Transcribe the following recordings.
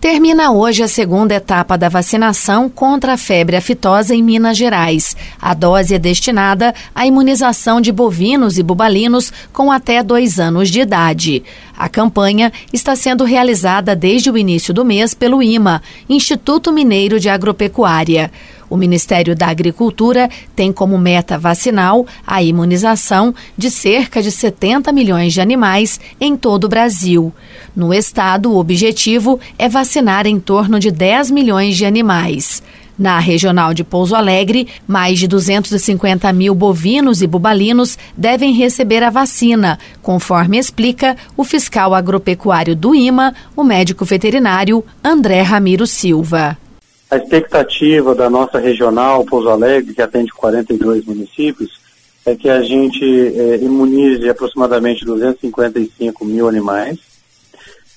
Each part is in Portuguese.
Termina hoje a segunda etapa da vacinação contra a febre aftosa em Minas Gerais. A dose é destinada à imunização de bovinos e bubalinos com até dois anos de idade. A campanha está sendo realizada desde o início do mês pelo IMA, Instituto Mineiro de Agropecuária. O Ministério da Agricultura tem como meta vacinal a imunização de cerca de 70 milhões de animais em todo o Brasil. No estado, o objetivo é vacinar em torno de 10 milhões de animais. Na regional de Pouso Alegre, mais de 250 mil bovinos e bubalinos devem receber a vacina, conforme explica o fiscal agropecuário do IMA, o médico veterinário André Ramiro Silva. A expectativa da nossa regional Pouso Alegre, que atende 42 municípios, é que a gente é, imunize aproximadamente 255 mil animais.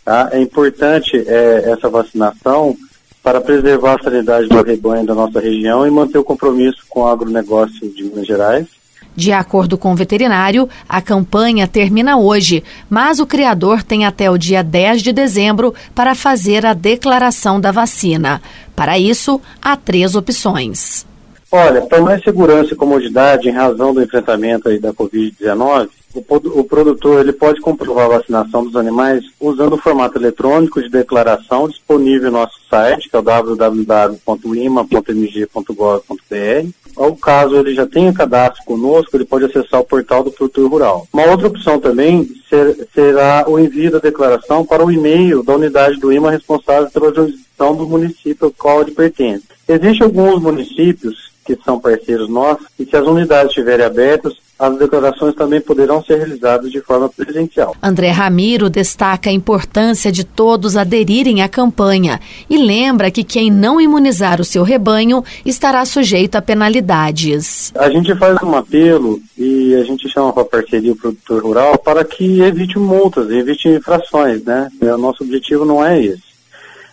Tá? É importante é, essa vacinação para preservar a sanidade do rebanho da nossa região e manter o compromisso com o agronegócio de Minas Gerais de acordo com o veterinário, a campanha termina hoje, mas o criador tem até o dia 10 de dezembro para fazer a declaração da vacina. Para isso, há três opções. Olha, para mais segurança e comodidade em razão do enfrentamento aí da Covid-19, o, produtor ele pode comprovar a vacinação dos animais usando o formato eletrônico de declaração disponível no nosso site, que é o www.ima.mg.gov.br. Ao caso ele já tenha cadastro conosco, ele pode acessar o portal do produtor rural. Uma outra opção também ser, será o envio da declaração para o e-mail da unidade do IMA responsável pela jurisdição do município ao qual ele pertence. Existem alguns municípios que são parceiros nossos, e se as unidades estiverem abertas, as declarações também poderão ser realizadas de forma presencial. André Ramiro destaca a importância de todos aderirem à campanha e lembra que quem não imunizar o seu rebanho estará sujeito a penalidades. A gente faz um apelo e a gente chama para a parceria o produtor rural para que evite multas, evite infrações, né? O nosso objetivo não é esse.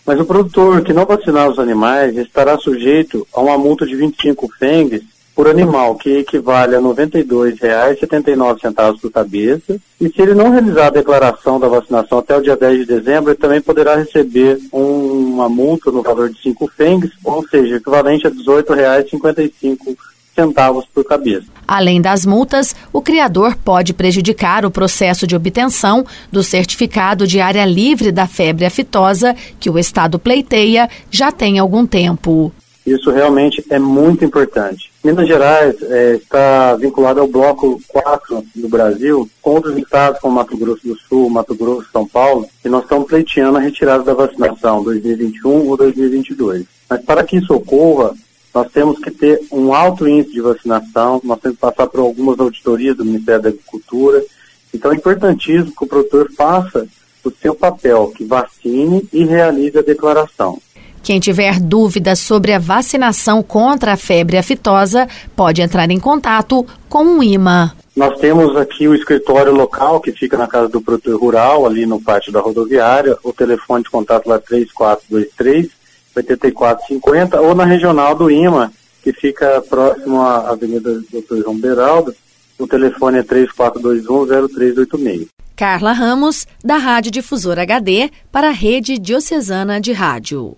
Mas o produtor que não vacinar os animais estará sujeito a uma multa de 25 fengues por animal, que equivale a R$ 92,79 por cabeça. E se ele não realizar a declaração da vacinação até o dia 10 de dezembro, ele também poderá receber uma multa no valor de 5 fengues, ou seja, equivalente a R$ 18,55 centavos por cabeça. Além das multas, o criador pode prejudicar o processo de obtenção do certificado de área livre da febre aftosa que o Estado pleiteia já tem algum tempo. Isso realmente é muito importante. Minas Gerais é, está vinculado ao bloco 4 do Brasil, com outros estados como Mato Grosso do Sul, Mato Grosso, São Paulo, e nós estamos pleiteando a retirada da vacinação 2021 ou 2022. Mas para que isso ocorra, nós temos que ter um alto índice de vacinação, nós temos que passar por algumas auditorias do Ministério da Agricultura. Então é importantíssimo que o produtor faça o seu papel, que vacine e realize a declaração. Quem tiver dúvidas sobre a vacinação contra a febre aftosa pode entrar em contato com o IMA. Nós temos aqui o escritório local que fica na casa do produtor rural, ali no pátio da rodoviária. O telefone de contato lá é 3423 8450 ou na regional do IMA, que fica próximo à Avenida Dr. João Beraldo. O telefone é 3421-0386. Carla Ramos, da Rádio Difusora HD, para a Rede Diocesana de Rádio.